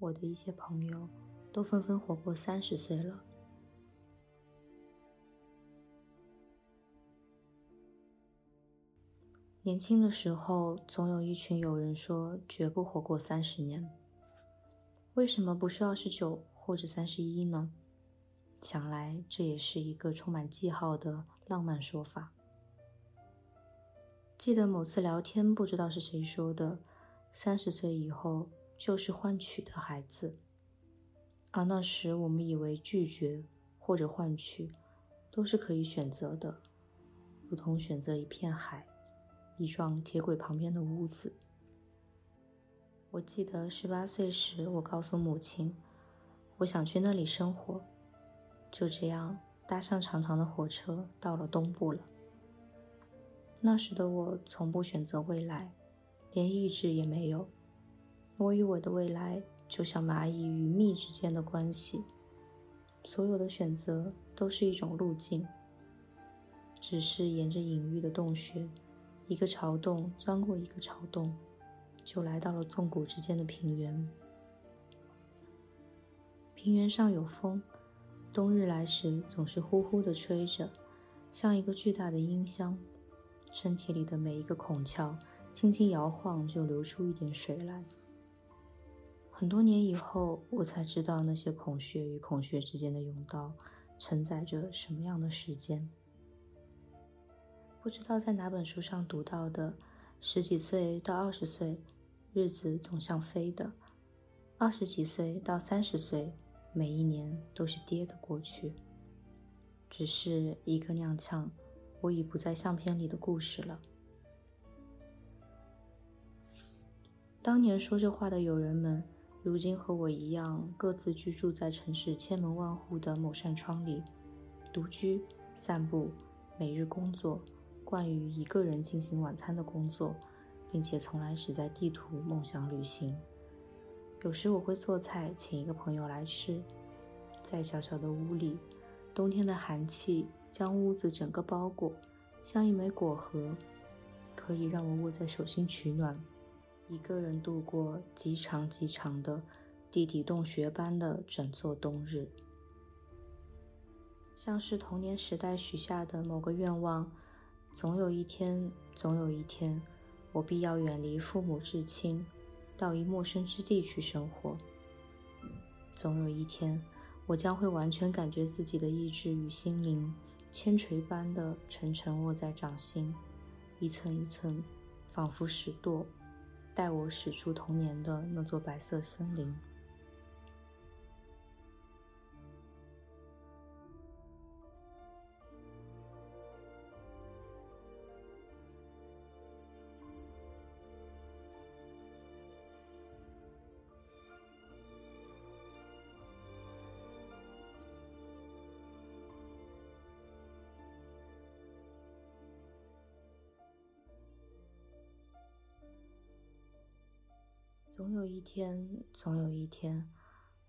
我的一些朋友都纷纷活过三十岁了。年轻的时候，总有一群友人说绝不活过三十年。为什么不是二十九或者三十一呢？想来这也是一个充满记号的浪漫说法。记得某次聊天，不知道是谁说的，三十岁以后就是换取的孩子。而那时我们以为拒绝或者换取都是可以选择的，如同选择一片海。一幢铁轨旁边的屋子。我记得十八岁时，我告诉母亲，我想去那里生活。就这样，搭上长长的火车，到了东部了。那时的我从不选择未来，连意志也没有。我与我的未来就像蚂蚁与蜜之间的关系，所有的选择都是一种路径，只是沿着隐喻的洞穴。一个巢洞钻过一个巢洞，就来到了纵谷之间的平原。平原上有风，冬日来时总是呼呼的吹着，像一个巨大的音箱。身体里的每一个孔窍轻轻摇晃，就流出一点水来。很多年以后，我才知道那些孔穴与孔穴之间的甬道承载着什么样的时间。不知道在哪本书上读到的，十几岁到二十岁，日子总像飞的；二十几岁到三十岁，每一年都是跌的过去。只是一个踉跄，我已不在相片里的故事了。当年说这话的友人们，如今和我一样，各自居住在城市千门万户的某扇窗里，独居、散步、每日工作。惯于一个人进行晚餐的工作，并且从来只在地图梦想旅行。有时我会做菜，请一个朋友来吃。在小小的屋里，冬天的寒气将屋子整个包裹，像一枚果核，可以让我握在手心取暖。一个人度过极长极长的地底洞穴般的整座冬日，像是童年时代许下的某个愿望。总有一天，总有一天，我必要远离父母至亲，到一陌生之地去生活。总有一天，我将会完全感觉自己的意志与心灵，千锤般的沉沉握在掌心，一寸一寸，仿佛石舵，带我驶出童年的那座白色森林。总有一天，总有一天，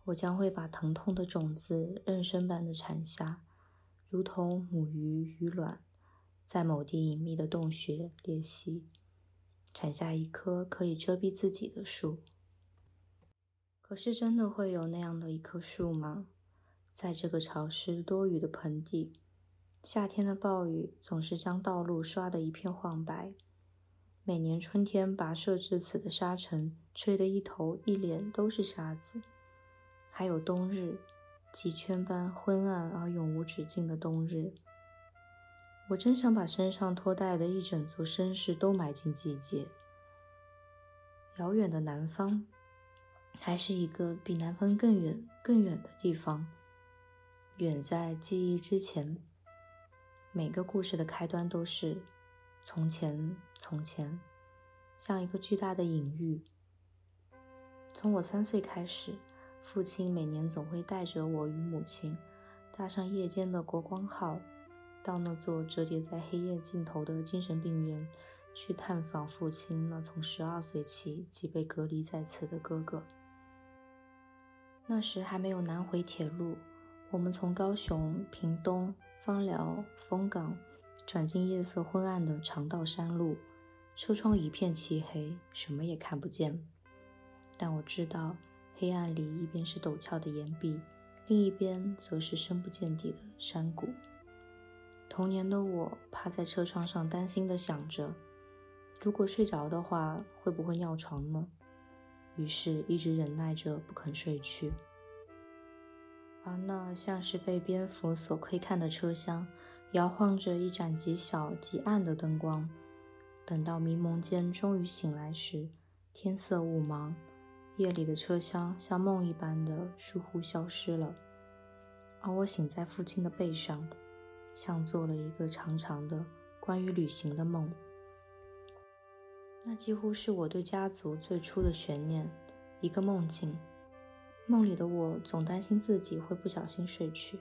我将会把疼痛的种子妊娠般的产下，如同母鱼鱼卵，在某地隐秘的洞穴裂隙，产下一棵可以遮蔽自己的树。可是，真的会有那样的一棵树吗？在这个潮湿多雨的盆地，夏天的暴雨总是将道路刷得一片黄白。每年春天跋涉至此的沙尘，吹得一头一脸都是沙子。还有冬日，几圈般昏暗而永无止境的冬日。我真想把身上拖带的一整座身世都埋进季节。遥远的南方，还是一个比南方更远、更远的地方，远在记忆之前。每个故事的开端都是。从前，从前，像一个巨大的隐喻。从我三岁开始，父亲每年总会带着我与母亲，搭上夜间的国光号，到那座折叠在黑夜尽头的精神病院，去探访父亲那从十二岁起即被隔离在此的哥哥。那时还没有南回铁路，我们从高雄、屏东、芳寮、丰港。转进夜色昏暗的长道山路，车窗一片漆黑，什么也看不见。但我知道，黑暗里一边是陡峭的岩壁，另一边则是深不见底的山谷。童年的我趴在车窗上，担心地想着：如果睡着的话，会不会尿床呢？于是，一直忍耐着不肯睡去。而那像是被蝙蝠所窥看的车厢。摇晃着一盏极小极暗的灯光，等到迷蒙间终于醒来时，天色雾茫，夜里的车厢像梦一般的疏忽消失了，而我醒在父亲的背上，像做了一个长长的关于旅行的梦。那几乎是我对家族最初的悬念，一个梦境。梦里的我总担心自己会不小心睡去。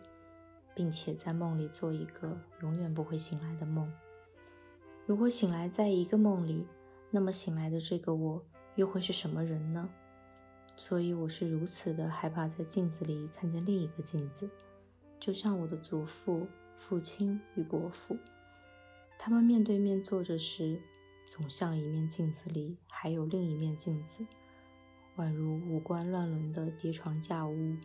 并且在梦里做一个永远不会醒来的梦。如果醒来在一个梦里，那么醒来的这个我又会是什么人呢？所以我是如此的害怕在镜子里看见另一个镜子，就像我的祖父、父亲与伯父，他们面对面坐着时，总像一面镜子里还有另一面镜子，宛如五官乱伦的叠床架屋。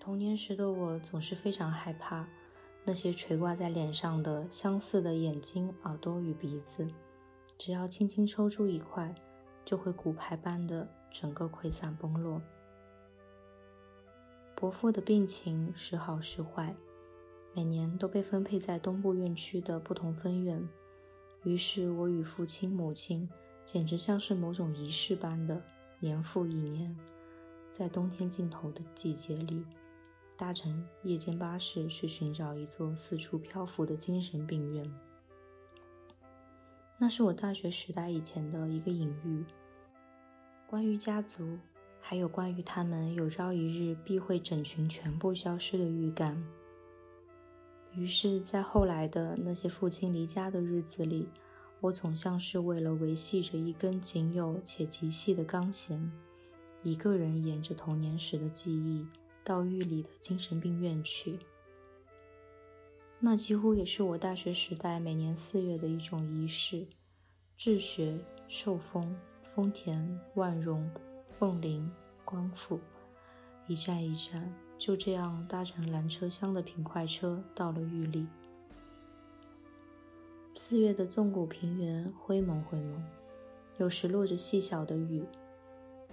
童年时的我总是非常害怕那些垂挂在脸上的相似的眼睛、耳朵与鼻子，只要轻轻抽出一块，就会骨牌般的整个溃散崩落。伯父的病情时好时坏，每年都被分配在东部院区的不同分院，于是我与父亲、母亲简直像是某种仪式般的年复一年，在冬天尽头的季节里。搭乘夜间巴士去寻找一座四处漂浮的精神病院，那是我大学时代以前的一个隐喻。关于家族，还有关于他们有朝一日必会整群全部消失的预感。于是，在后来的那些父亲离家的日子里，我总像是为了维系着一根仅有且极细的钢弦，一个人沿着童年时的记忆。到狱里的精神病院去，那几乎也是我大学时代每年四月的一种仪式。治学、受封、丰田、万荣、凤林、光复，一站一站，就这样搭乘蓝车厢的平快车到了狱里。四月的纵谷平原灰蒙灰蒙，有时落着细小的雨。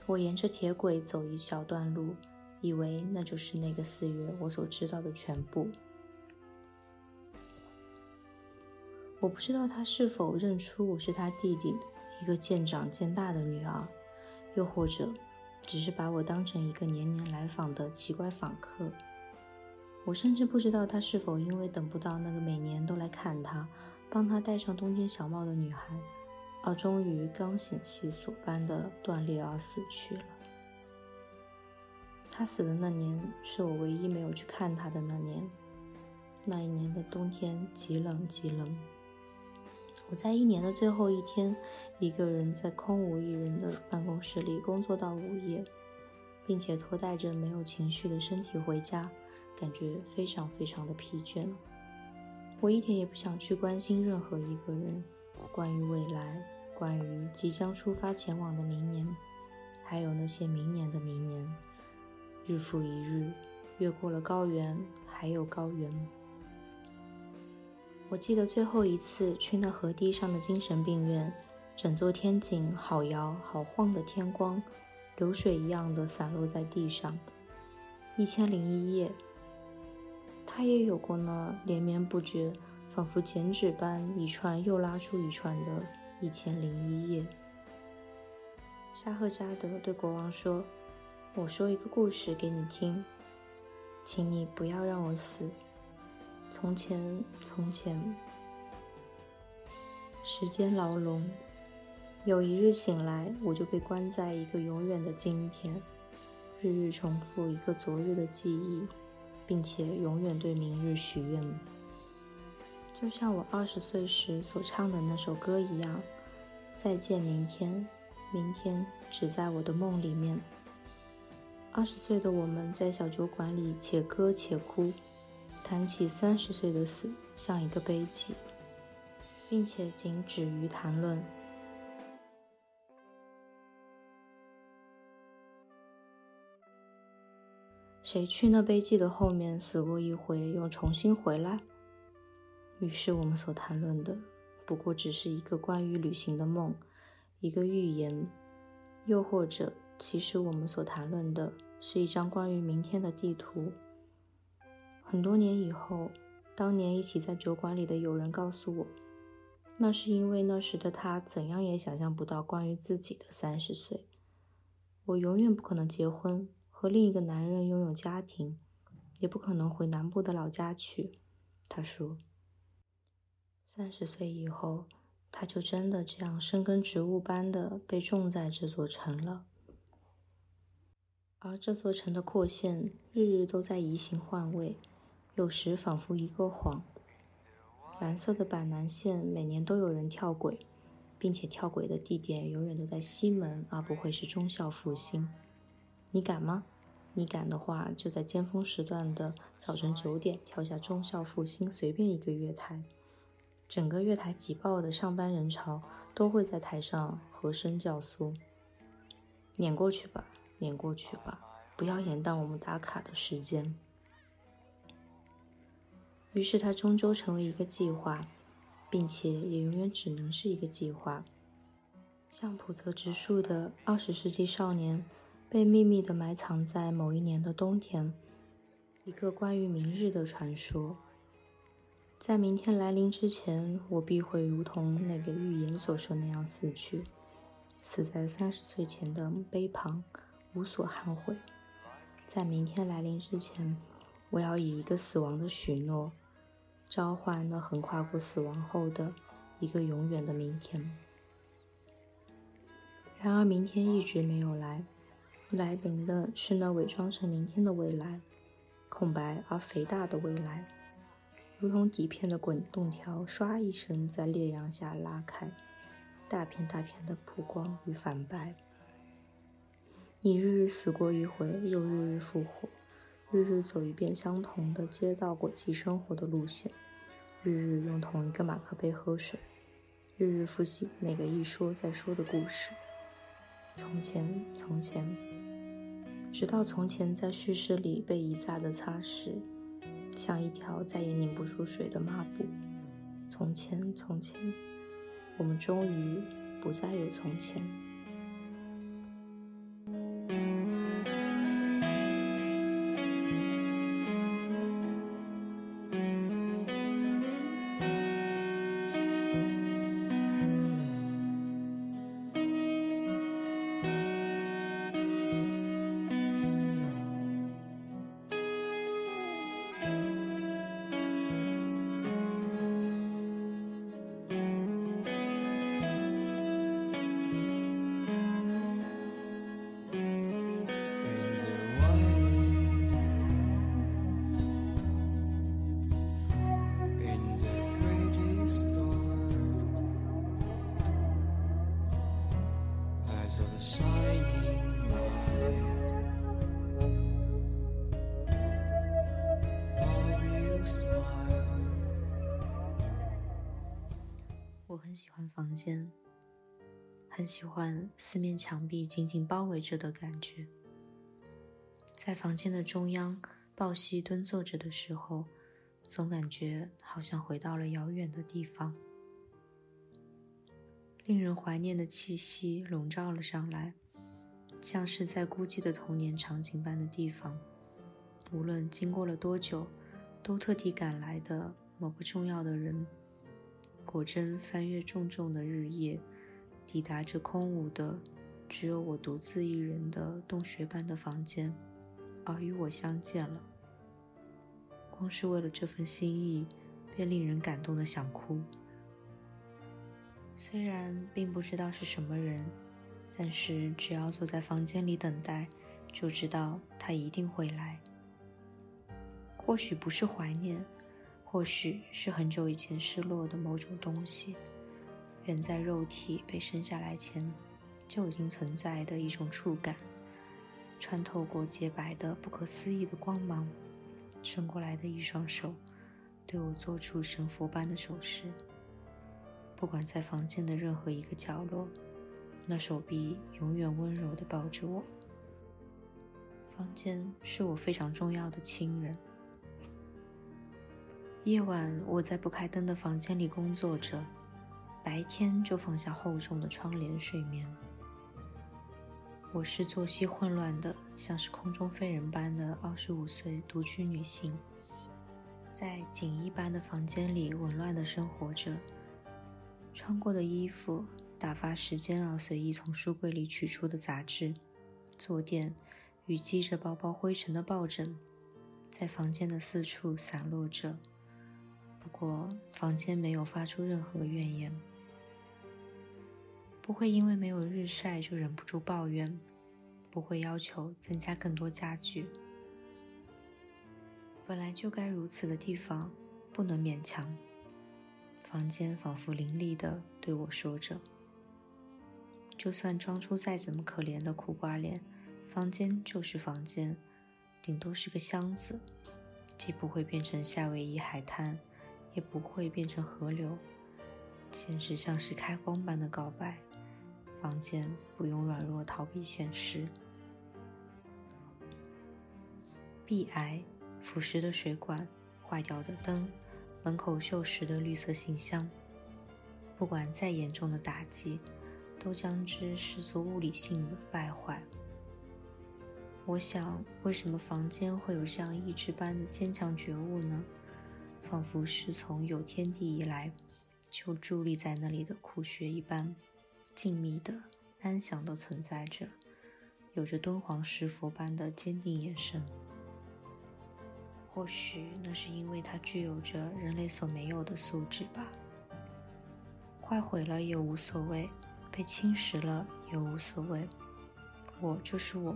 我沿着铁轨走一小段路。以为那就是那个四月我所知道的全部。我不知道他是否认出我是他弟弟一个渐长渐大的女儿，又或者只是把我当成一个年年来访的奇怪访客。我甚至不知道他是否因为等不到那个每年都来看他、帮他戴上冬天小帽的女孩，而终于刚显细索般的断裂而死去了。他死的那年是我唯一没有去看他的那年。那一年的冬天极冷极冷，我在一年的最后一天，一个人在空无一人的办公室里工作到午夜，并且拖带着没有情绪的身体回家，感觉非常非常的疲倦。我一点也不想去关心任何一个人，关于未来，关于即将出发前往的明年，还有那些明年的明年。日复一日，越过了高原，还有高原。我记得最后一次去那河堤上的精神病院，整座天井好摇好晃的天光，流水一样的散落在地上。一千零一夜，他也有过那连绵不绝、仿佛剪纸般一串又拉出一串的一千零一夜。沙赫扎德对国王说：“我说一个故事给你听，请你不要让我死。从前，从前，时间牢笼，有一日醒来，我就被关在一个永远的今天。”日日重复一个昨日的记忆，并且永远对明日许愿，就像我二十岁时所唱的那首歌一样。再见，明天，明天只在我的梦里面。二十岁的我们在小酒馆里且歌且哭，谈起三十岁的死像一个悲剧，并且仅止于谈论。谁去那悲剧的后面死过一回，又重新回来？于是我们所谈论的，不过只是一个关于旅行的梦，一个预言，又或者，其实我们所谈论的是一张关于明天的地图。很多年以后，当年一起在酒馆里的友人告诉我，那是因为那时的他怎样也想象不到关于自己的三十岁。我永远不可能结婚。和另一个男人拥有家庭，也不可能回南部的老家去。他说：“三十岁以后，他就真的这样生根植物般的被种在这座城了。而这座城的廓线日日都在移形换位，有时仿佛一个谎。蓝色的板南线每年都有人跳轨，并且跳轨的地点永远都在西门，而不会是忠孝复兴。”你敢吗？你敢的话，就在尖峰时段的早晨九点跳下忠孝复兴随便一个月台，整个月台挤爆的上班人潮都会在台上和声叫苏。撵过去吧，碾过去吧，不要延宕我们打卡的时间。于是它终究成为一个计划，并且也永远只能是一个计划，像普泽直树的二十世纪少年。被秘密地埋藏在某一年的冬天，一个关于明日的传说。在明天来临之前，我必会如同那个预言所说那样死去，死在三十岁前的墓碑旁，无所憾悔。在明天来临之前，我要以一个死亡的许诺，召唤那横跨过死亡后的一个永远的明天。然而，明天一直没有来。来临的是那伪装成明天的未来，空白而肥大的未来，如同底片的滚动条，唰一声在烈阳下拉开，大片大片的曝光与反白。你日日死过一回，又日日复活，日日走一遍相同的街道轨迹生活的路线，日日用同一个马克杯喝水，日日复习那个一说再说的故事。从前，从前，直到从前在叙事里被一再的擦拭，像一条再也拧不出水的抹布。从前，从前，我们终于不再有从前。四面墙壁紧紧包围着的感觉。在房间的中央，抱膝蹲坐着的时候，总感觉好像回到了遥远的地方。令人怀念的气息笼罩了上来，像是在孤寂的童年场景般的地方。无论经过了多久，都特地赶来的某个重要的人，果真翻越重重的日夜，抵达这空无的、只有我独自一人的洞穴般的房间，而与我相见了。光是为了这份心意，便令人感动的想哭。虽然并不知道是什么人，但是只要坐在房间里等待，就知道他一定会来。或许不是怀念，或许是很久以前失落的某种东西，远在肉体被生下来前就已经存在的一种触感，穿透过洁白的不可思议的光芒，伸过来的一双手，对我做出神佛般的手势。不管在房间的任何一个角落，那手臂永远温柔地抱着我。房间是我非常重要的亲人。夜晚，我在不开灯的房间里工作着；白天就放下厚重的窗帘睡眠。我是作息混乱的，像是空中飞人般的二十五岁独居女性，在锦衣般的房间里紊乱的生活着。穿过的衣服，打发时间而随意从书柜里取出的杂志，坐垫与积着薄薄灰尘的抱枕，在房间的四处散落着。不过，房间没有发出任何怨言，不会因为没有日晒就忍不住抱怨，不会要求增加更多家具。本来就该如此的地方，不能勉强。房间仿佛凌厉地对我说着：“就算装出再怎么可怜的苦瓜脸，房间就是房间，顶多是个箱子，既不会变成夏威夷海滩，也不会变成河流，简直像是开光般的告白。房间不用软弱逃避现实。壁癌、腐蚀的水管、坏掉的灯。”门口锈蚀的绿色信箱，不管再严重的打击，都将之视作物理性的败坏。我想，为什么房间会有这样意志般的坚强觉悟呢？仿佛是从有天地以来就伫立在那里的苦穴一般，静谧的、安详的存在着，有着敦煌石佛般的坚定眼神。或许那是因为它具有着人类所没有的素质吧。坏毁了也无所谓，被侵蚀了也无所谓。我就是我，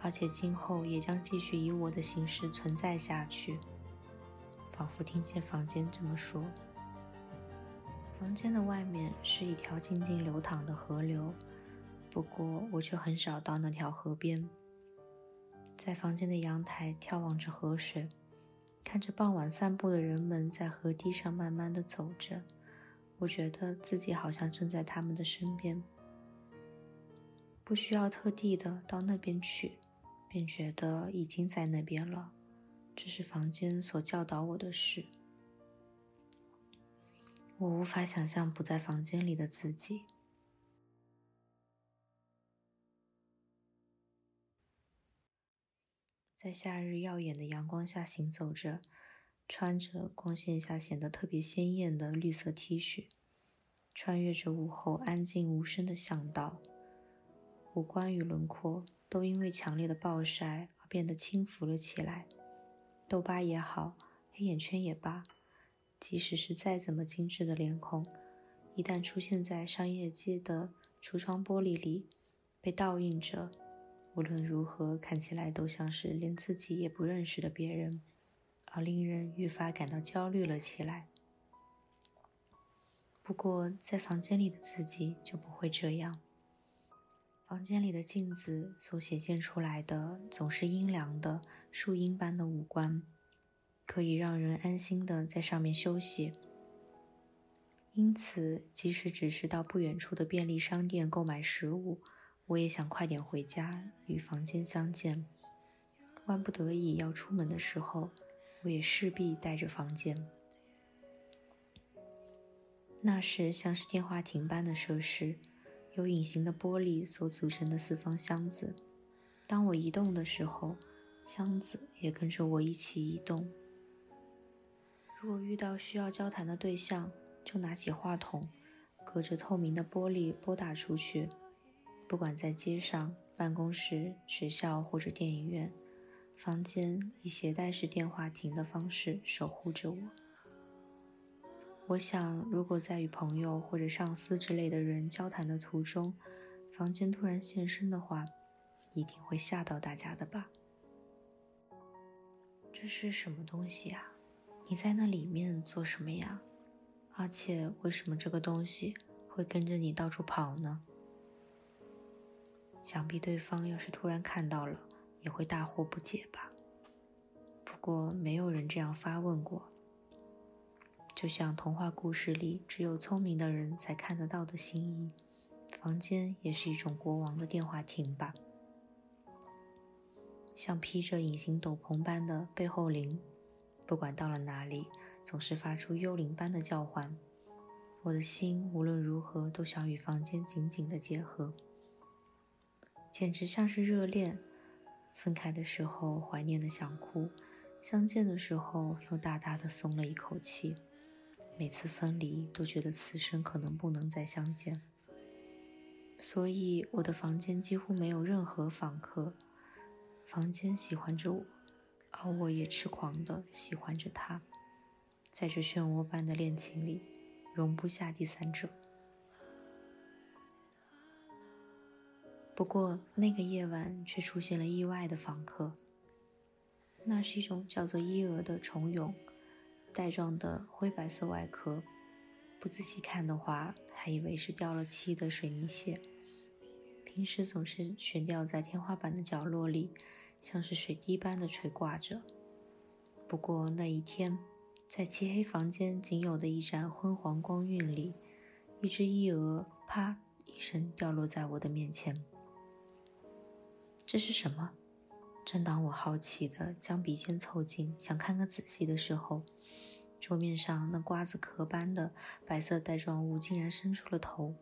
而且今后也将继续以我的形式存在下去。仿佛听见房间这么说。房间的外面是一条静静流淌的河流，不过我却很少到那条河边。在房间的阳台眺望着河水，看着傍晚散步的人们在河堤上慢慢的走着，我觉得自己好像正在他们的身边，不需要特地的到那边去，便觉得已经在那边了。这是房间所教导我的事。我无法想象不在房间里的自己。在夏日耀眼的阳光下行走着，穿着光线下显得特别鲜艳的绿色 T 恤，穿越着午后安静无声的巷道，五官与轮廓都因为强烈的暴晒而变得轻浮了起来。痘疤也好，黑眼圈也罢，即使是再怎么精致的脸孔，一旦出现在商业街的橱窗玻璃里，被倒映着。无论如何，看起来都像是连自己也不认识的别人，而令人愈发感到焦虑了起来。不过，在房间里的自己就不会这样。房间里的镜子所显现出来的，总是阴凉的树荫般的五官，可以让人安心的在上面休息。因此，即使只是到不远处的便利商店购买食物。我也想快点回家与房间相见。万不得已要出门的时候，我也势必带着房间。那是像是电话亭般的设施，由隐形的玻璃所组成的四方箱子。当我移动的时候，箱子也跟着我一起移动。如果遇到需要交谈的对象，就拿起话筒，隔着透明的玻璃拨打出去。不管在街上、办公室、学校或者电影院，房间以携带式电话亭的方式守护着我。我想，如果在与朋友或者上司之类的人交谈的途中，房间突然现身的话，一定会吓到大家的吧？这是什么东西啊？你在那里面做什么呀？而且，为什么这个东西会跟着你到处跑呢？想必对方要是突然看到了，也会大惑不解吧。不过，没有人这样发问过。就像童话故事里只有聪明的人才看得到的心意，房间也是一种国王的电话亭吧？像披着隐形斗篷般的背后灵，不管到了哪里，总是发出幽灵般的叫唤。我的心无论如何都想与房间紧紧的结合，简直像是热恋。分开的时候怀念的想哭，相见的时候又大大的松了一口气。每次分离都觉得此生可能不能再相见，所以我的房间几乎没有任何访客。房间喜欢着我，而我也痴狂地喜欢着他。在这漩涡般的恋情里，容不下第三者。不过那个夜晚却出现了意外的访客，那是一种叫做伊蛾的虫蛹。带状的灰白色外壳，不仔细看的话，还以为是掉了漆的水泥屑。平时总是悬吊在天花板的角落里，像是水滴般的垂挂着。不过那一天，在漆黑房间仅有的一盏昏黄光晕里，一只伊蛾啪一声掉落在我的面前。这是什么？正当我好奇的将鼻尖凑近，想看个仔细的时候，桌面上那瓜子壳般的白色带状物竟然伸出了头，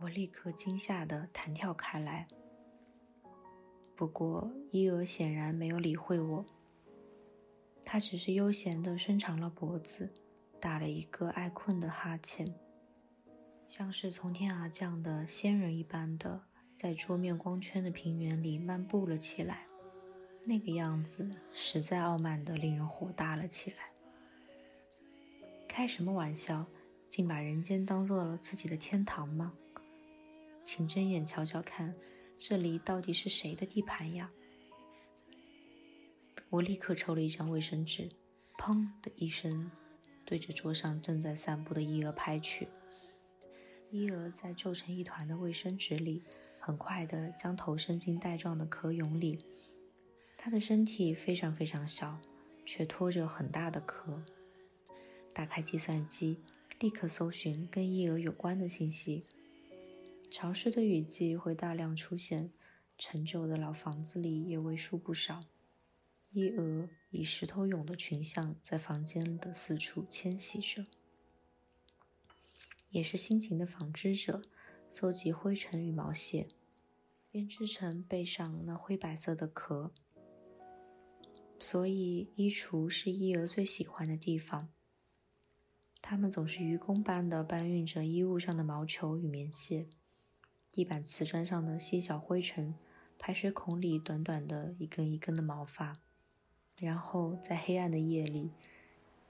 我立刻惊吓的弹跳开来。不过伊蛾显然没有理会我，他只是悠闲地伸长了脖子，打了一个爱困的哈欠，像是从天而降的仙人一般的，在桌面光圈的平原里漫步了起来。那个样子实在傲慢的令人火大了起来。开什么玩笑？竟把人间当做了自己的天堂吗？请睁眼瞧瞧看，这里到底是谁的地盘呀？我立刻抽了一张卫生纸，砰的一声，对着桌上正在散步的伊蛾拍去。伊蛾在皱成一团的卫生纸里，很快地将头伸进带状的壳蛹里。它的身体非常非常小，却拖着很大的壳。打开计算机，立刻搜寻跟伊蛾有关的信息。潮湿的雨季会大量出现，陈旧的老房子里也为数不少。伊蛾以石头蛹的群像在房间的四处迁徙着，也是辛勤的纺织者，搜集灰尘与毛屑，编织成背上那灰白色的壳。所以，衣橱是伊蛾最喜欢的地方。它们总是愚公般的搬运着衣物上的毛球与棉屑，地板瓷砖上的细小灰尘，排水孔里短短的一根一根的毛发，然后在黑暗的夜里，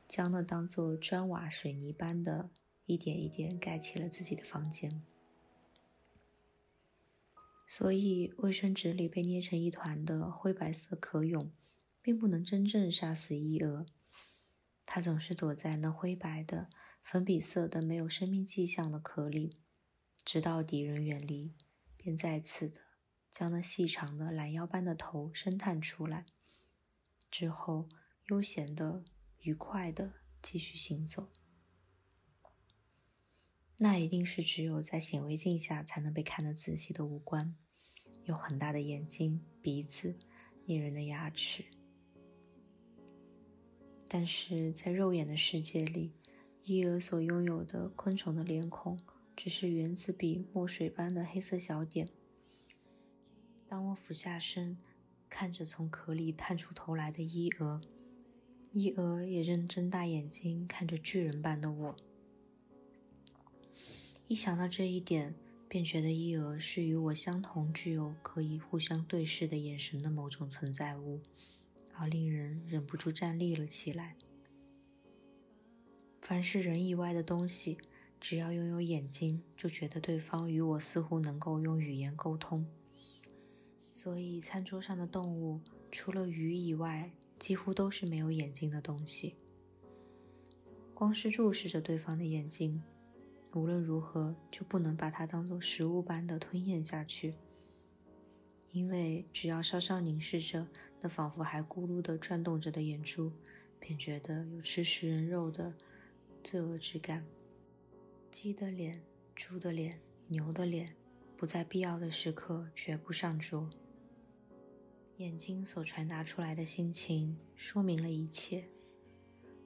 将那当做砖瓦水泥般的一点一点盖起了自己的房间。所以，卫生纸里被捏成一团的灰白色壳蛹。并不能真正杀死伊蛾，它总是躲在那灰白的、粉笔色的、没有生命迹象的壳里，直到敌人远离，便再次的将那细长的懒腰般的头伸探出来，之后悠闲的、愉快的继续行走。那一定是只有在显微镜下才能被看得仔细的五官，有很大的眼睛、鼻子、猎人的牙齿。但是在肉眼的世界里，伊俄所拥有的昆虫的脸孔，只是原子笔墨水般的黑色小点。当我俯下身，看着从壳里探出头来的伊娥，伊娥也正睁大眼睛看着巨人般的我。一想到这一点，便觉得伊娥是与我相同具有可以互相对视的眼神的某种存在物，而令人忍不住站立了起来。凡是人以外的东西，只要拥有眼睛，就觉得对方与我似乎能够用语言沟通。所以，餐桌上的动物除了鱼以外，几乎都是没有眼睛的东西。光是注视着对方的眼睛，无论如何就不能把它当做食物般的吞咽下去，因为只要稍稍凝视着那仿佛还咕噜的转动着的眼珠，便觉得有吃食人肉的罪恶之感。鸡的脸、猪的脸、牛的脸，不在必要的时刻绝不上桌。眼睛所传达出来的心情，说明了一切。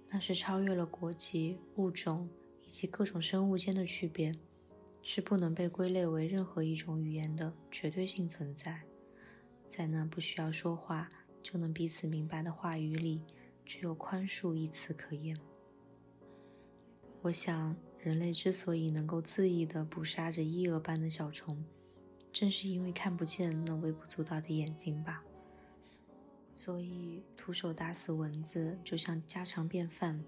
那是超越了国籍、物种以及各种生物间的区别，是不能被归类为任何一种语言的绝对性存在。在那不需要说话就能彼此明白的话语里，只有宽恕一词可言。我想，人类之所以能够恣意地捕杀着伊蛾般的小虫，正是因为看不见那微不足道的眼睛吧。所以，徒手打死蚊子就像家常便饭，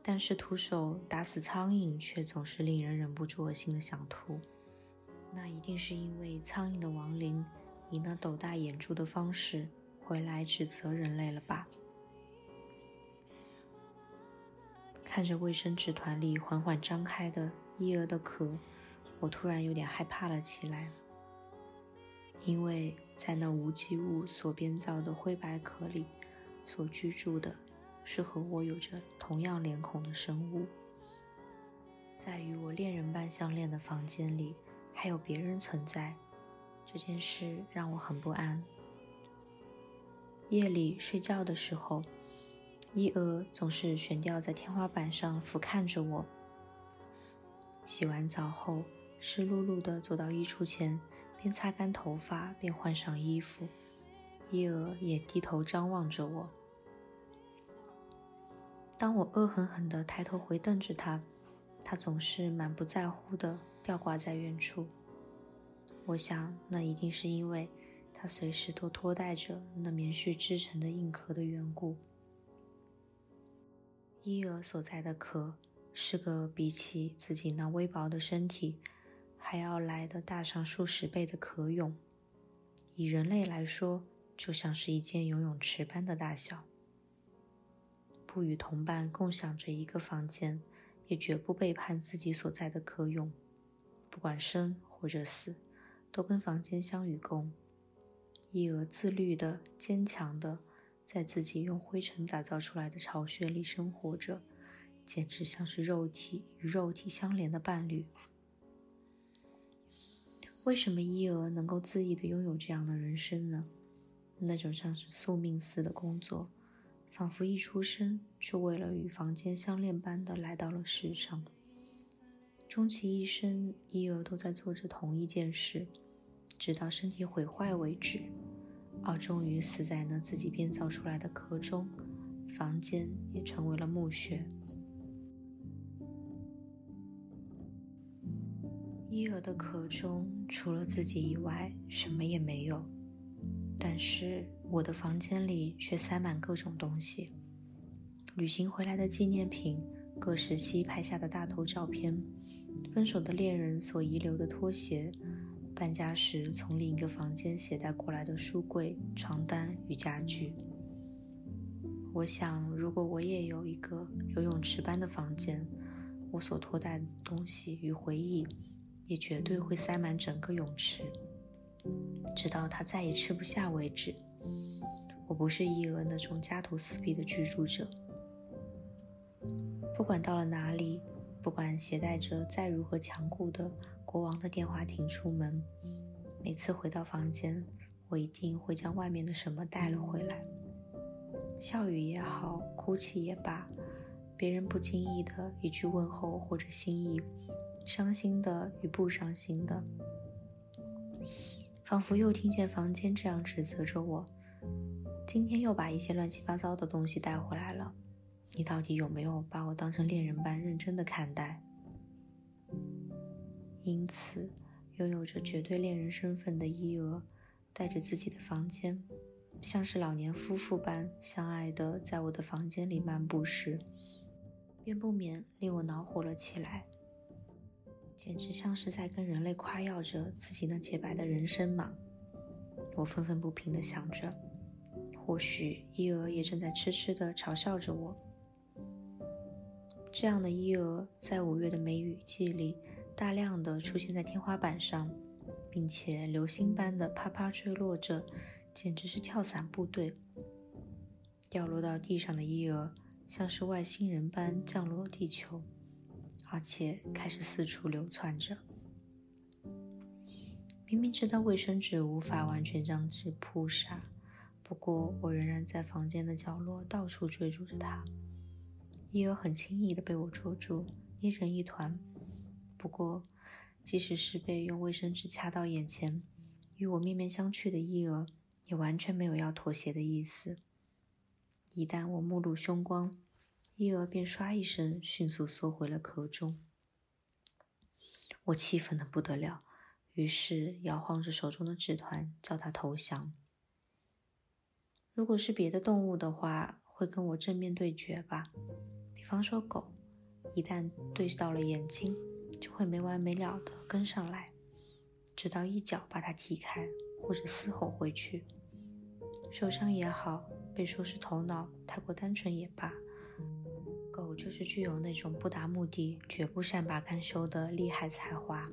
但是徒手打死苍蝇却总是令人忍不住恶心的想吐。那一定是因为苍蝇的亡灵以那斗大眼珠的方式回来指责人类了吧？看着卫生纸团里缓缓张开的伊儿的壳，我突然有点害怕了起来，因为。在那无机物所编造的灰白壳里，所居住的是和我有着同样脸孔的生物。在与我恋人般相恋的房间里，还有别人存在，这件事让我很不安。夜里睡觉的时候，伊娥总是悬吊在天花板上俯瞰着我。洗完澡后，湿漉漉的走到衣橱前。边擦干头发，边换上衣服。伊娥也低头张望着我。当我恶狠狠地抬头回瞪着他，他总是满不在乎地吊挂在远处。我想，那一定是因为他随时都拖带着那棉絮织成的硬壳的缘故。伊蛾所在的壳是个比起自己那微薄的身体。还要来的大上数十倍的壳蛹，以人类来说，就像是一间游泳池般的大小。不与同伴共享着一个房间，也绝不背叛自己所在的壳蛹，不管生或者死，都跟房间相与共。一而自律的、坚强的，在自己用灰尘打造出来的巢穴里生活着，简直像是肉体与肉体相连的伴侣。为什么伊俄能够恣意的拥有这样的人生呢？那种像是宿命似的工作，仿佛一出生就为了与房间相恋般的来到了世上。终其一生，伊俄都在做着同一件事，直到身体毁坏为止，而终于死在那自己编造出来的壳中，房间也成为了墓穴。伊尔的壳中除了自己以外，什么也没有。但是我的房间里却塞满各种东西：旅行回来的纪念品、各时期拍下的大头照片、分手的恋人所遗留的拖鞋、搬家时从另一个房间携带过来的书柜、床单与家具。我想，如果我也有一个游泳池般的房间，我所拖带的东西与回忆。也绝对会塞满整个泳池，直到它再也吃不下为止。我不是伊俄那种家徒四壁的居住者，不管到了哪里，不管携带着再如何强固的国王的电话亭出门，每次回到房间，我一定会将外面的什么带了回来。笑语也好，哭泣也罢，别人不经意的一句问候或者心意，伤心的与不伤心的，仿佛又听见房间这样指责着我：今天又把一些乱七八糟的东西带回来了，你到底有没有把我当成恋人般认真的看待？因此，拥有着绝对恋人身份的伊娥，带着自己的房间。像是老年夫妇般相爱的，在我的房间里漫步时，便不免令我恼火了起来。简直像是在跟人类夸耀着自己那洁白的人生嘛！我愤愤不平地想着，或许伊娥也正在痴痴地嘲笑着我。这样的伊蛾，在五月的梅雨季里，大量的出现在天花板上，并且流星般的啪啪坠落着。简直是跳伞部队！掉落到地上的伊蛾像是外星人般降落地球，而且开始四处流窜着。明明知道卫生纸无法完全将之扑杀，不过我仍然在房间的角落到处追逐着它。伊娥很轻易地被我捉住，捏成一团。不过，即使是被用卫生纸掐到眼前，与我面面相觑的伊娥。也完全没有要妥协的意思。一旦我目露凶光，伊娥便唰一声迅速缩回了壳中。我气愤的不得了，于是摇晃着手中的纸团，叫他投降。如果是别的动物的话，会跟我正面对决吧。比方说狗，一旦对到了眼睛，就会没完没了的跟上来，直到一脚把它踢开，或者嘶吼回去。受伤也好，被说是头脑太过单纯也罢，狗就是具有那种不达目的绝不善罢甘休的厉害才华。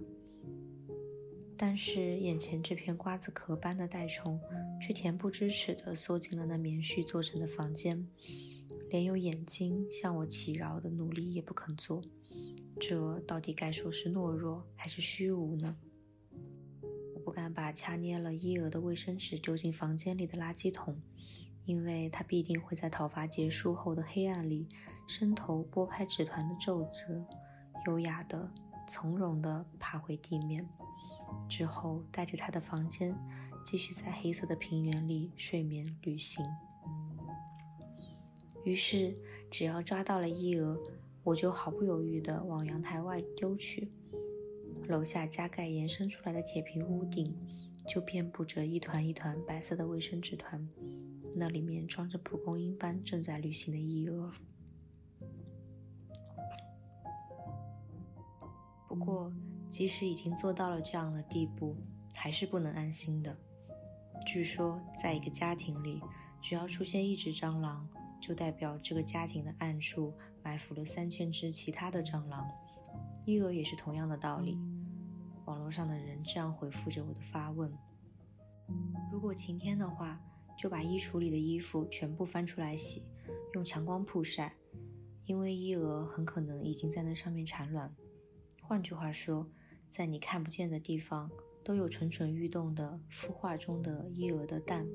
但是眼前这片瓜子壳般的袋虫，却恬不知耻地缩进了那棉絮做成的房间，连有眼睛向我祈饶的努力也不肯做。这到底该说是懦弱还是虚无呢？我不敢把掐捏了伊娥的卫生纸丢进房间里的垃圾桶，因为他必定会在讨伐结束后的黑暗里伸头拨开纸团的皱褶，优雅的、从容的爬回地面，之后带着他的房间继续在黑色的平原里睡眠旅行。于是，只要抓到了伊娥，我就毫不犹豫地往阳台外丢去。楼下加盖延伸出来的铁皮屋顶，就遍布着一团一团白色的卫生纸团，那里面装着蒲公英般正在旅行的伊娥。不过，即使已经做到了这样的地步，还是不能安心的。据说，在一个家庭里，只要出现一只蟑螂，就代表这个家庭的暗处埋伏了三千只其他的蟑螂。伊娥也是同样的道理。网络上的人这样回复着我的发问：如果晴天的话，就把衣橱里的衣服全部翻出来洗，用强光曝晒，因为伊蛾很可能已经在那上面产卵。换句话说，在你看不见的地方都有蠢蠢欲动的孵化中的伊蛾的蛋。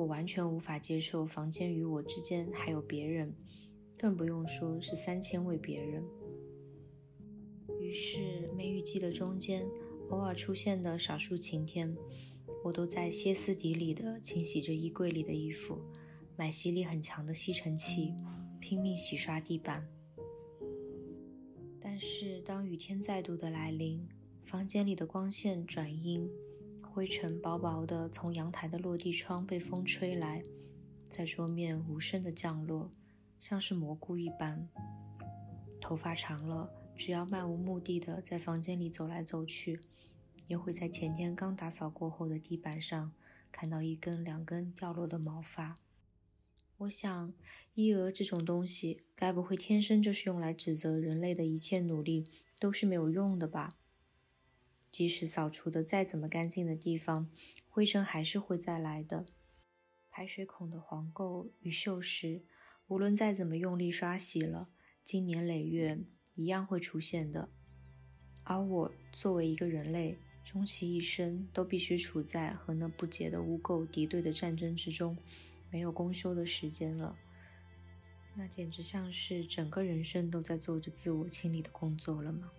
我完全无法接受房间与我之间还有别人，更不用说是三千位别人。于是，梅雨季的中间，偶尔出现的少数晴天，我都在歇斯底里地清洗着衣柜里的衣服，买吸力很强的吸尘器，拼命洗刷地板。但是，当雨天再度的来临，房间里的光线转阴，灰尘薄薄的从阳台的落地窗被风吹来，在桌面无声的降落，像是蘑菇一般。头发长了。只要漫无目的的在房间里走来走去，也会在前天刚打扫过后的地板上看到一根两根掉落的毛发。我想，伊蛾这种东西，该不会天生就是用来指责人类的一切努力都是没有用的吧？即使扫除的再怎么干净的地方，灰尘还是会再来的。排水孔的黄垢与锈蚀，无论再怎么用力刷洗了，经年累月。一样会出现的，而我作为一个人类，终其一生都必须处在和那不洁的污垢敌对的战争之中，没有公休的时间了。那简直像是整个人生都在做着自我清理的工作了吗？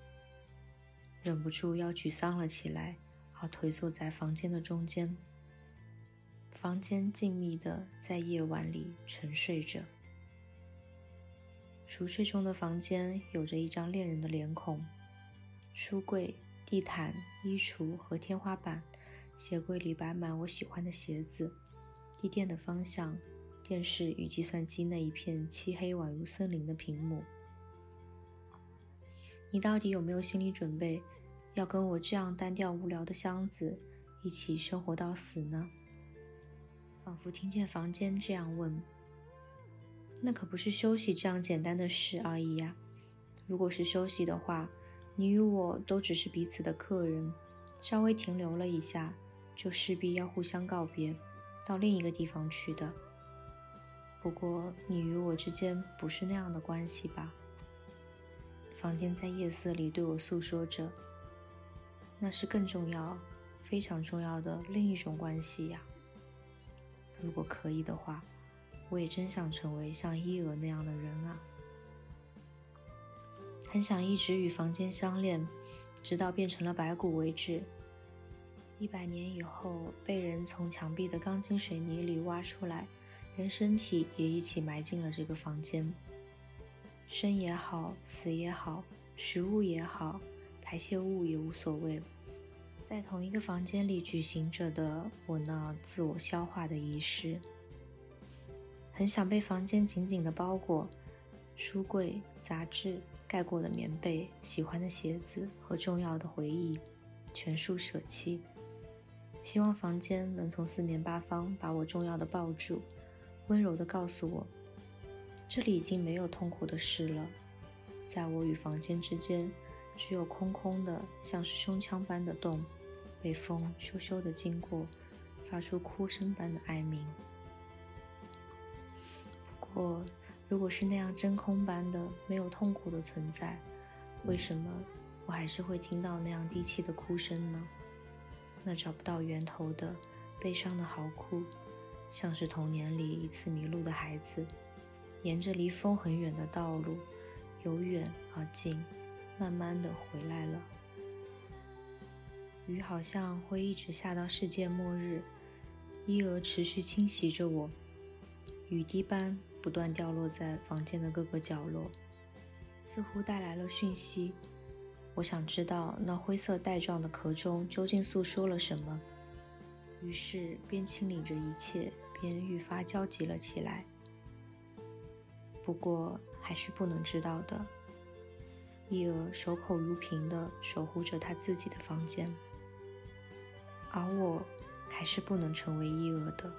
忍不住要沮丧了起来，而颓坐在房间的中间。房间静谧的在夜晚里沉睡着。熟睡中的房间有着一张恋人的脸孔。书柜、地毯、衣橱和天花板，鞋柜里摆满我喜欢的鞋子。地垫的方向。电视与计算机那一片漆黑宛如森林的屏幕，你到底有没有心理准备，要跟我这样单调无聊的箱子一起生活到死呢？仿佛听见房间这样问。那可不是休息这样简单的事而已呀。如果是休息的话，你与我都只是彼此的客人，稍微停留了一下，就势必要互相告别，到另一个地方去的。不过，你与我之间不是那样的关系吧？房间在夜色里对我诉说着，那是更重要、非常重要的另一种关系呀。如果可以的话，我也真想成为像伊娥那样的人啊，很想一直与房间相恋，直到变成了白骨为止。一百年以后，被人从墙壁的钢筋水泥里挖出来。连身体也一起埋进了这个房间。生也好，死也好，食物也好，排泄物也无所谓，在同一个房间里举行着的我那自我消化的仪式。很想被房间紧紧的包裹，书柜、杂志、盖过的棉被、喜欢的鞋子和重要的回忆，全数舍弃。希望房间能从四面八方把我重要的抱住。温柔的告诉我，这里已经没有痛苦的事了。在我与房间之间，只有空空的，像是胸腔般的洞，被风咻咻地经过，发出哭声般的哀鸣。不过，如果是那样真空般的、没有痛苦的存在，为什么我还是会听到那样低气的哭声呢？那找不到源头的悲伤的嚎哭。像是童年里一次迷路的孩子，沿着离风很远的道路，由远而近，慢慢的回来了。雨好像会一直下到世界末日，伊俄持续侵袭着我，雨滴般不断掉落在房间的各个角落，似乎带来了讯息。我想知道那灰色带状的壳中究竟诉说了什么。于是，边清理着一切，边愈发焦急了起来。不过，还是不能知道的。伊娥守口如瓶的守护着他自己的房间，而我，还是不能成为伊娥的。